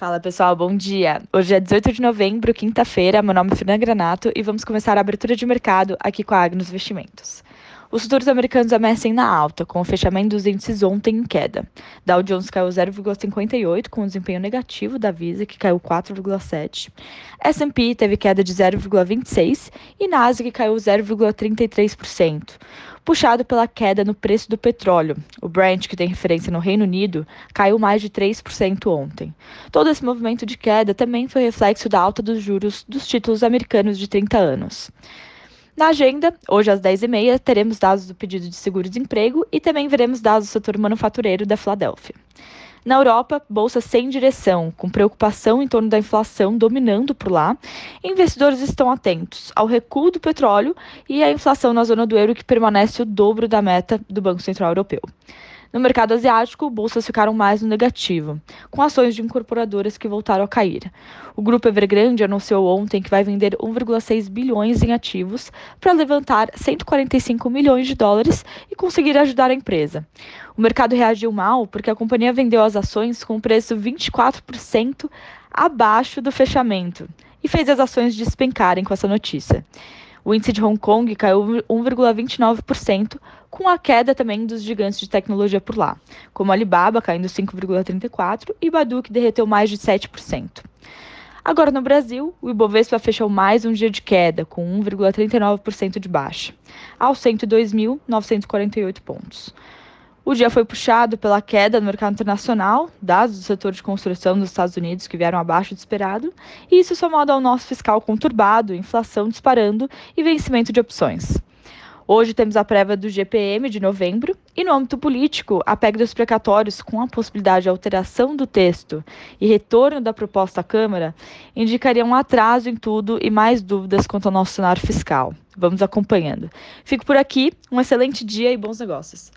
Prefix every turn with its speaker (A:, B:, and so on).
A: Fala pessoal, bom dia. Hoje é 18 de novembro, quinta-feira. Meu nome é Fernanda Granato e vamos começar a abertura de mercado aqui com a Agnos Investimentos. Os futuros americanos ameacem na alta, com o fechamento dos índices ontem em queda. Dow Jones caiu 0,58, com o desempenho negativo da Visa, que caiu 4,7. S&P teve queda de 0,26 e Nasdaq caiu 0,33%, puxado pela queda no preço do petróleo. O Brent, que tem referência no Reino Unido, caiu mais de 3% ontem. Todo esse movimento de queda também foi reflexo da alta dos juros dos títulos americanos de 30 anos. Na agenda, hoje às 10h30, teremos dados do pedido de seguro-desemprego e também veremos dados do setor manufatureiro da Filadélfia. Na Europa, bolsa sem direção, com preocupação em torno da inflação dominando por lá. Investidores estão atentos ao recuo do petróleo e à inflação na zona do euro, que permanece o dobro da meta do Banco Central Europeu. No mercado asiático, bolsas ficaram mais no negativo, com ações de incorporadoras que voltaram a cair. O grupo Evergrande anunciou ontem que vai vender 1,6 bilhões em ativos para levantar 145 milhões de dólares e conseguir ajudar a empresa. O mercado reagiu mal porque a companhia vendeu as ações com preço 24% abaixo do fechamento e fez as ações despencarem com essa notícia. O índice de Hong Kong caiu 1,29%, com a queda também dos gigantes de tecnologia por lá, como Alibaba caindo 5,34% e Badu que derreteu mais de 7%. Agora no Brasil, o Ibovespa fechou mais um dia de queda, com 1,39% de baixa, aos 102.948 pontos. O dia foi puxado pela queda no mercado internacional, dados do setor de construção dos Estados Unidos que vieram abaixo do esperado, e isso somado ao nosso fiscal conturbado, inflação disparando e vencimento de opções. Hoje temos a prévia do GPM de novembro e no âmbito político, a PEC dos precatórios com a possibilidade de alteração do texto e retorno da proposta à Câmara indicaria um atraso em tudo e mais dúvidas quanto ao nosso cenário fiscal. Vamos acompanhando. Fico por aqui, um excelente dia e bons negócios.